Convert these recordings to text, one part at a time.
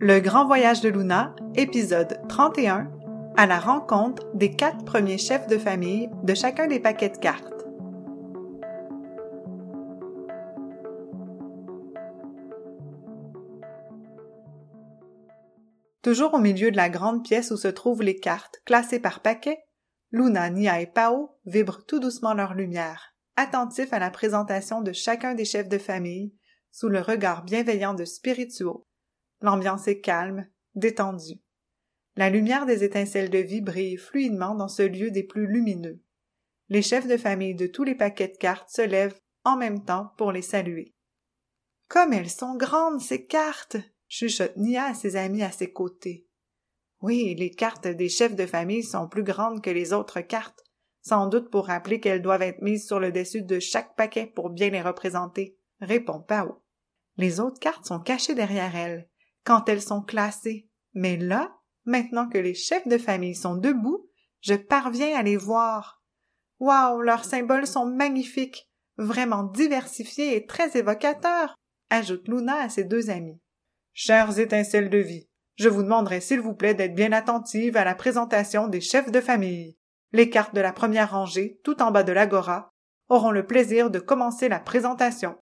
Le grand voyage de Luna, épisode 31, à la rencontre des quatre premiers chefs de famille de chacun des paquets de cartes. Toujours au milieu de la grande pièce où se trouvent les cartes, classées par paquet, Luna, Nia et Pao vibrent tout doucement leur lumière, attentifs à la présentation de chacun des chefs de famille, sous le regard bienveillant de Spirituo, L'ambiance est calme, détendue. La lumière des étincelles de vie brille fluidement dans ce lieu des plus lumineux. Les chefs de famille de tous les paquets de cartes se lèvent en même temps pour les saluer. Comme elles sont grandes, ces cartes! chuchote Nia à ses amis à ses côtés. Oui, les cartes des chefs de famille sont plus grandes que les autres cartes, sans doute pour rappeler qu'elles doivent être mises sur le dessus de chaque paquet pour bien les représenter, répond Pao. Les autres cartes sont cachées derrière elles, quand elles sont classées. Mais là, maintenant que les chefs de famille sont debout, je parviens à les voir. Waouh, leurs symboles sont magnifiques, vraiment diversifiés et très évocateurs, ajoute Luna à ses deux amis. Chères étincelles de vie, je vous demanderai s'il vous plaît d'être bien attentives à la présentation des chefs de famille. Les cartes de la première rangée, tout en bas de l'agora, auront le plaisir de commencer la présentation.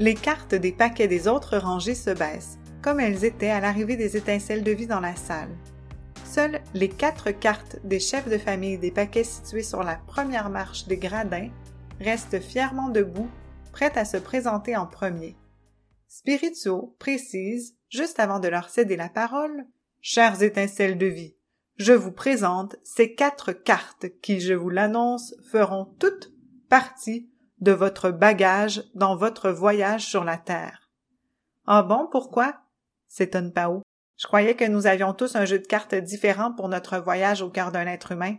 Les cartes des paquets des autres rangées se baissent, comme elles étaient à l'arrivée des étincelles de vie dans la salle. Seules les quatre cartes des chefs de famille des paquets situés sur la première marche des gradins restent fièrement debout, prêtes à se présenter en premier. Spirituo précise, juste avant de leur céder la parole, Chères étincelles de vie, je vous présente ces quatre cartes qui, je vous l'annonce, feront toutes partie de votre bagage dans votre voyage sur la Terre. Ah bon, pourquoi? s'étonne Pao. Je croyais que nous avions tous un jeu de cartes différent pour notre voyage au cœur d'un être humain.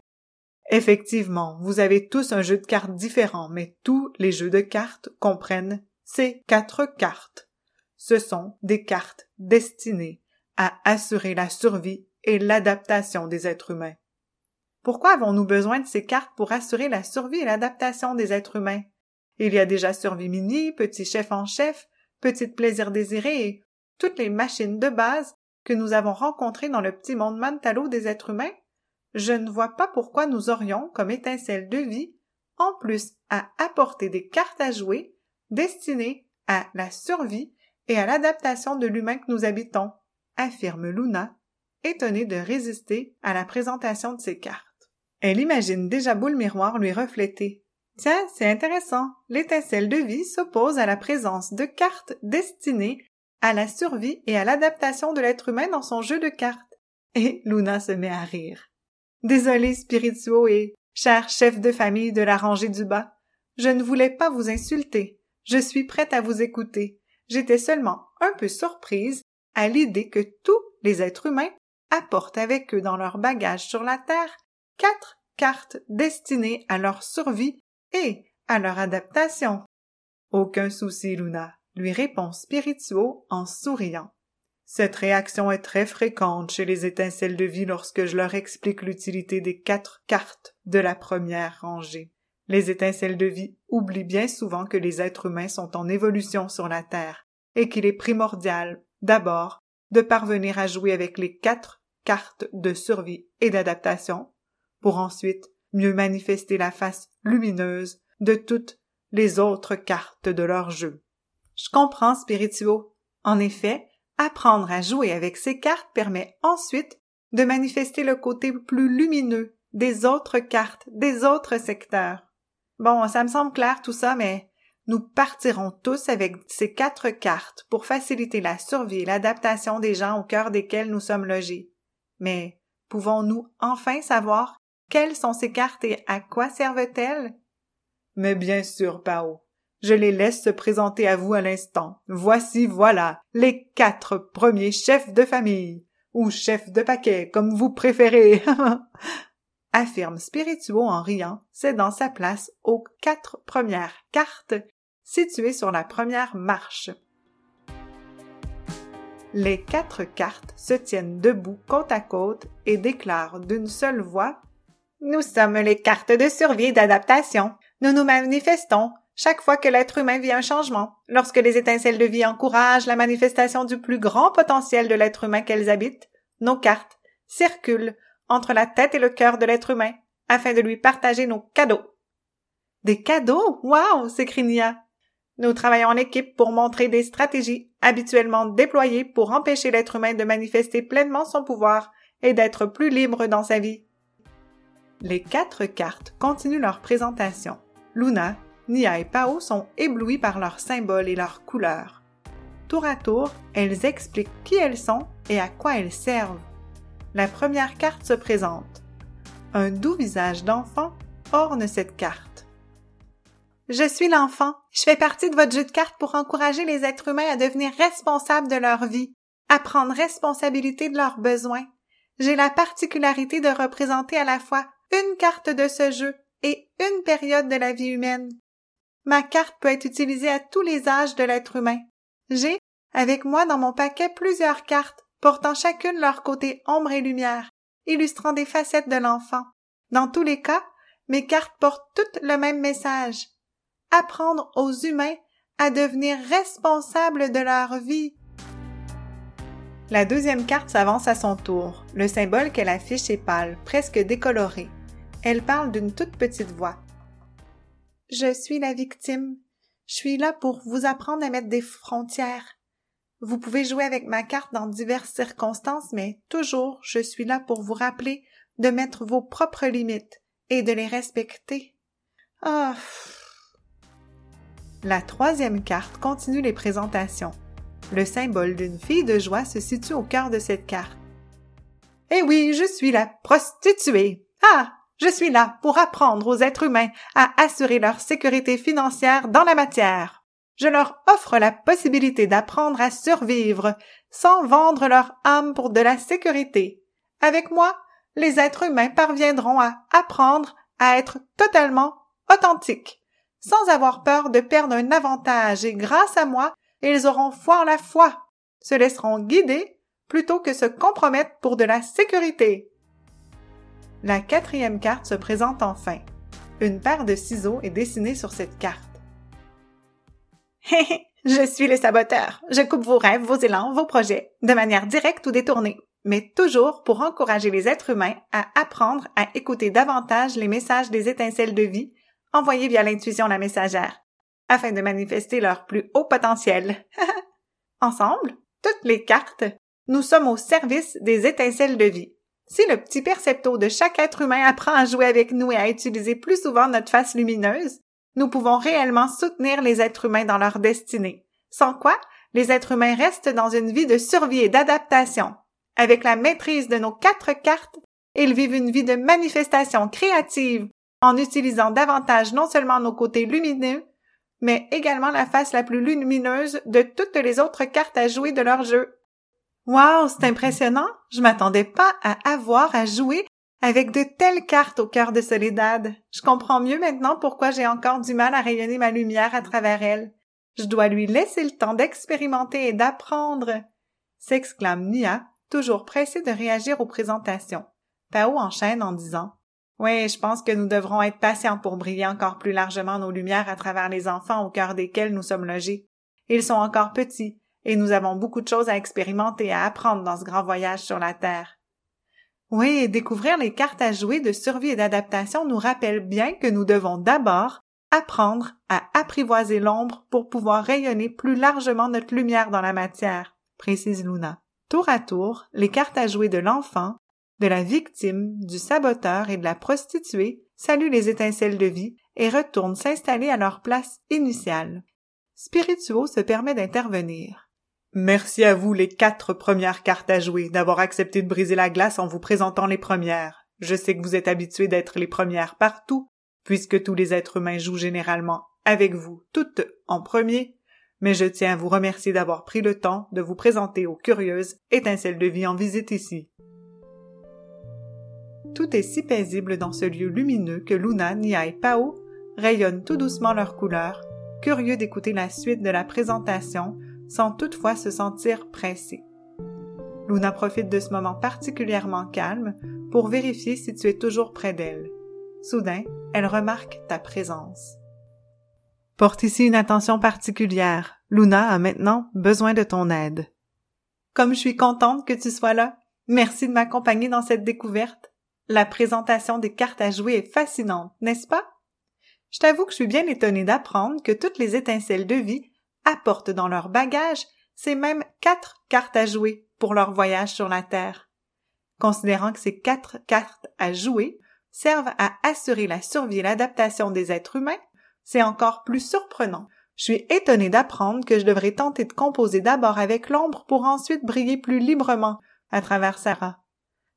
Effectivement, vous avez tous un jeu de cartes différent, mais tous les jeux de cartes comprennent ces quatre cartes. Ce sont des cartes destinées à assurer la survie et l'adaptation des êtres humains. Pourquoi avons-nous besoin de ces cartes pour assurer la survie et l'adaptation des êtres humains? Il y a déjà Survie Petit Chef en Chef, Petite Plaisir Désiré et toutes les machines de base que nous avons rencontrées dans le petit monde mantalo des êtres humains. Je ne vois pas pourquoi nous aurions, comme étincelle de vie, en plus à apporter des cartes à jouer destinées à la survie et à l'adaptation de l'humain que nous habitons, affirme Luna, étonnée de résister à la présentation de ces cartes. Elle imagine déjà beau le miroir lui refléter, Tiens, c'est intéressant. L'étincelle de vie s'oppose à la présence de cartes destinées à la survie et à l'adaptation de l'être humain dans son jeu de cartes. Et Luna se met à rire. Désolé, spirituaux et cher chef de famille de la rangée du bas. Je ne voulais pas vous insulter. Je suis prête à vous écouter. J'étais seulement un peu surprise à l'idée que tous les êtres humains apportent avec eux dans leur bagage sur la Terre quatre cartes destinées à leur survie et à leur adaptation. Aucun souci, Luna, lui répond Spirituo en souriant. Cette réaction est très fréquente chez les étincelles de vie lorsque je leur explique l'utilité des quatre cartes de la première rangée. Les étincelles de vie oublient bien souvent que les êtres humains sont en évolution sur la Terre et qu'il est primordial, d'abord, de parvenir à jouer avec les quatre cartes de survie et d'adaptation, pour ensuite mieux manifester la face lumineuse de toutes les autres cartes de leur jeu. Je comprends, Spirituo. En effet, apprendre à jouer avec ces cartes permet ensuite de manifester le côté plus lumineux des autres cartes, des autres secteurs. Bon, ça me semble clair tout ça, mais nous partirons tous avec ces quatre cartes pour faciliter la survie et l'adaptation des gens au cœur desquels nous sommes logés. Mais pouvons-nous enfin savoir quelles sont ces cartes et à quoi servent-elles? Mais bien sûr, Pao. Je les laisse se présenter à vous à l'instant. Voici, voilà, les quatre premiers chefs de famille, ou chefs de paquet, comme vous préférez. affirme Spirituo en riant, cédant sa place aux quatre premières cartes situées sur la première marche. Les quatre cartes se tiennent debout côte à côte et déclarent d'une seule voix nous sommes les cartes de survie et d'adaptation. Nous nous manifestons chaque fois que l'être humain vit un changement, lorsque les étincelles de vie encouragent la manifestation du plus grand potentiel de l'être humain qu'elles habitent, nos cartes circulent entre la tête et le cœur de l'être humain afin de lui partager nos cadeaux. Des cadeaux? Wow! s'écrie Nia. Nous travaillons en équipe pour montrer des stratégies habituellement déployées pour empêcher l'être humain de manifester pleinement son pouvoir et d'être plus libre dans sa vie. Les quatre cartes continuent leur présentation. Luna, Nia et Pao sont éblouis par leurs symboles et leurs couleurs. Tour à tour, elles expliquent qui elles sont et à quoi elles servent. La première carte se présente. Un doux visage d'enfant orne cette carte. Je suis l'enfant. Je fais partie de votre jeu de cartes pour encourager les êtres humains à devenir responsables de leur vie, à prendre responsabilité de leurs besoins. J'ai la particularité de représenter à la fois une carte de ce jeu et une période de la vie humaine. Ma carte peut être utilisée à tous les âges de l'être humain. J'ai, avec moi dans mon paquet, plusieurs cartes, portant chacune leur côté ombre et lumière, illustrant des facettes de l'enfant. Dans tous les cas, mes cartes portent toutes le même message. Apprendre aux humains à devenir responsables de leur vie. La deuxième carte s'avance à son tour. Le symbole qu'elle affiche est pâle, presque décoloré. Elle parle d'une toute petite voix. Je suis la victime. Je suis là pour vous apprendre à mettre des frontières. Vous pouvez jouer avec ma carte dans diverses circonstances, mais toujours je suis là pour vous rappeler de mettre vos propres limites et de les respecter. Ah. La troisième carte continue les présentations. Le symbole d'une fille de joie se situe au cœur de cette carte. Eh oui, je suis la prostituée. Ah, je suis là pour apprendre aux êtres humains à assurer leur sécurité financière dans la matière. Je leur offre la possibilité d'apprendre à survivre sans vendre leur âme pour de la sécurité. Avec moi, les êtres humains parviendront à apprendre à être totalement authentiques, sans avoir peur de perdre un avantage et grâce à moi, ils auront foi en la foi, se laisseront guider plutôt que se compromettre pour de la sécurité. La quatrième carte se présente enfin. Une paire de ciseaux est dessinée sur cette carte. Je suis le saboteur. Je coupe vos rêves, vos élans, vos projets, de manière directe ou détournée, mais toujours pour encourager les êtres humains à apprendre à écouter davantage les messages des étincelles de vie envoyés via l'intuition la messagère, afin de manifester leur plus haut potentiel. Ensemble, toutes les cartes, nous sommes au service des étincelles de vie. Si le petit percepto de chaque être humain apprend à jouer avec nous et à utiliser plus souvent notre face lumineuse, nous pouvons réellement soutenir les êtres humains dans leur destinée. Sans quoi, les êtres humains restent dans une vie de survie et d'adaptation. Avec la maîtrise de nos quatre cartes, ils vivent une vie de manifestation créative en utilisant davantage non seulement nos côtés lumineux, mais également la face la plus lumineuse de toutes les autres cartes à jouer de leur jeu. Wow, c'est impressionnant. Je m'attendais pas à avoir à jouer avec de telles cartes au cœur de Soledad. Je comprends mieux maintenant pourquoi j'ai encore du mal à rayonner ma lumière à travers elle. Je dois lui laisser le temps d'expérimenter et d'apprendre. s'exclame Nia, toujours pressée de réagir aux présentations. Pao enchaîne en disant Oui, je pense que nous devrons être patients pour briller encore plus largement nos lumières à travers les enfants au cœur desquels nous sommes logés. Ils sont encore petits, et nous avons beaucoup de choses à expérimenter et à apprendre dans ce grand voyage sur la Terre. Oui, découvrir les cartes à jouer de survie et d'adaptation nous rappelle bien que nous devons d'abord apprendre à apprivoiser l'ombre pour pouvoir rayonner plus largement notre lumière dans la matière, précise Luna. Tour à tour, les cartes à jouer de l'enfant, de la victime, du saboteur et de la prostituée saluent les étincelles de vie et retournent s'installer à leur place initiale. Spirituo se permet d'intervenir. Merci à vous les quatre premières cartes à jouer d'avoir accepté de briser la glace en vous présentant les premières. Je sais que vous êtes habitués d'être les premières partout, puisque tous les êtres humains jouent généralement avec vous toutes en premier, mais je tiens à vous remercier d'avoir pris le temps de vous présenter aux curieuses étincelles de vie en visite ici. Tout est si paisible dans ce lieu lumineux que Luna, Nia et Pao rayonnent tout doucement leurs couleurs, curieux d'écouter la suite de la présentation sans toutefois se sentir pressée. Luna profite de ce moment particulièrement calme pour vérifier si tu es toujours près d'elle. Soudain, elle remarque ta présence. Porte ici une attention particulière. Luna a maintenant besoin de ton aide. Comme je suis contente que tu sois là. Merci de m'accompagner dans cette découverte. La présentation des cartes à jouer est fascinante, n'est-ce pas? Je t'avoue que je suis bien étonnée d'apprendre que toutes les étincelles de vie apportent dans leur bagage ces mêmes quatre cartes à jouer pour leur voyage sur la Terre. Considérant que ces quatre cartes à jouer servent à assurer la survie et l'adaptation des êtres humains, c'est encore plus surprenant. Je suis étonnée d'apprendre que je devrais tenter de composer d'abord avec l'ombre pour ensuite briller plus librement à travers Sarah.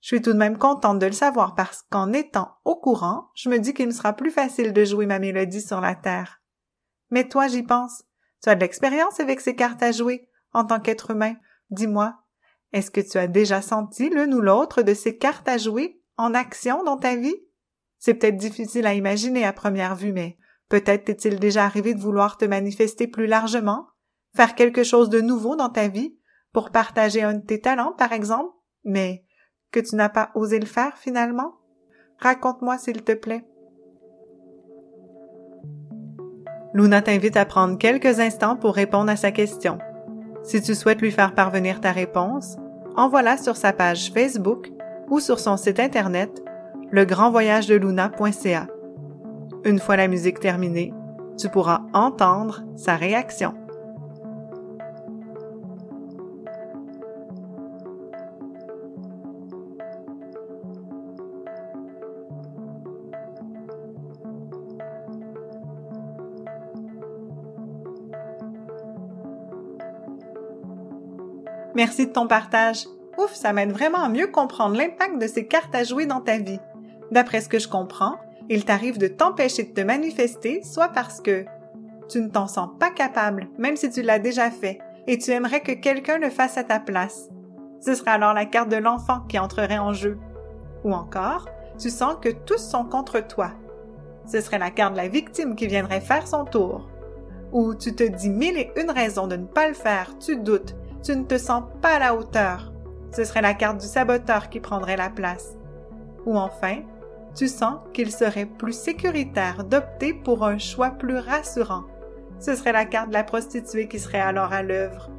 Je suis tout de même contente de le savoir parce qu'en étant au courant, je me dis qu'il me sera plus facile de jouer ma mélodie sur la terre. Mais toi, j'y pense. Tu as de l'expérience avec ces cartes à jouer en tant qu'être humain. Dis-moi, est-ce que tu as déjà senti l'une ou l'autre de ces cartes à jouer en action dans ta vie? C'est peut-être difficile à imaginer à première vue, mais peut-être t'est-il déjà arrivé de vouloir te manifester plus largement, faire quelque chose de nouveau dans ta vie, pour partager un de tes talents, par exemple, mais que tu n'as pas osé le faire finalement? Raconte-moi, s'il te plaît. Luna t'invite à prendre quelques instants pour répondre à sa question. Si tu souhaites lui faire parvenir ta réponse, envoie-la sur sa page Facebook ou sur son site internet legrandvoyagedeluna.ca. Une fois la musique terminée, tu pourras entendre sa réaction. Merci de ton partage. Ouf, ça m'aide vraiment à mieux comprendre l'impact de ces cartes à jouer dans ta vie. D'après ce que je comprends, il t'arrive de t'empêcher de te manifester, soit parce que tu ne t'en sens pas capable, même si tu l'as déjà fait, et tu aimerais que quelqu'un le fasse à ta place. Ce serait alors la carte de l'enfant qui entrerait en jeu. Ou encore, tu sens que tous sont contre toi. Ce serait la carte de la victime qui viendrait faire son tour. Ou tu te dis mille et une raisons de ne pas le faire, tu doutes, tu ne te sens pas à la hauteur. Ce serait la carte du saboteur qui prendrait la place. Ou enfin, tu sens qu'il serait plus sécuritaire d'opter pour un choix plus rassurant. Ce serait la carte de la prostituée qui serait alors à l'œuvre.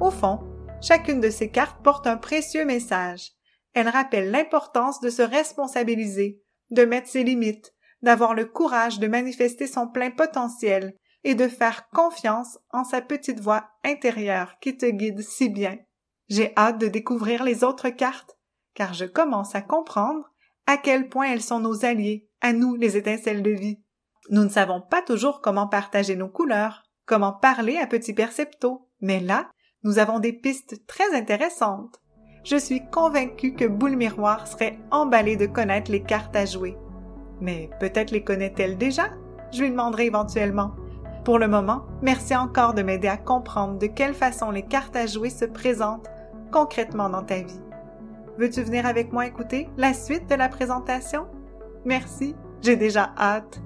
Au fond, chacune de ces cartes porte un précieux message. Elle rappelle l'importance de se responsabiliser, de mettre ses limites, d'avoir le courage de manifester son plein potentiel et de faire confiance en sa petite voix intérieure qui te guide si bien. J'ai hâte de découvrir les autres cartes, car je commence à comprendre à quel point elles sont nos alliés, à nous les étincelles de vie. Nous ne savons pas toujours comment partager nos couleurs, comment parler à Petit Percepto, mais là, nous avons des pistes très intéressantes. Je suis convaincue que Boule Miroir serait emballée de connaître les cartes à jouer. Mais peut-être les connaît-elle déjà? Je lui demanderai éventuellement. Pour le moment, merci encore de m'aider à comprendre de quelle façon les cartes à jouer se présentent concrètement dans ta vie. Veux-tu venir avec moi écouter la suite de la présentation? Merci, j'ai déjà hâte.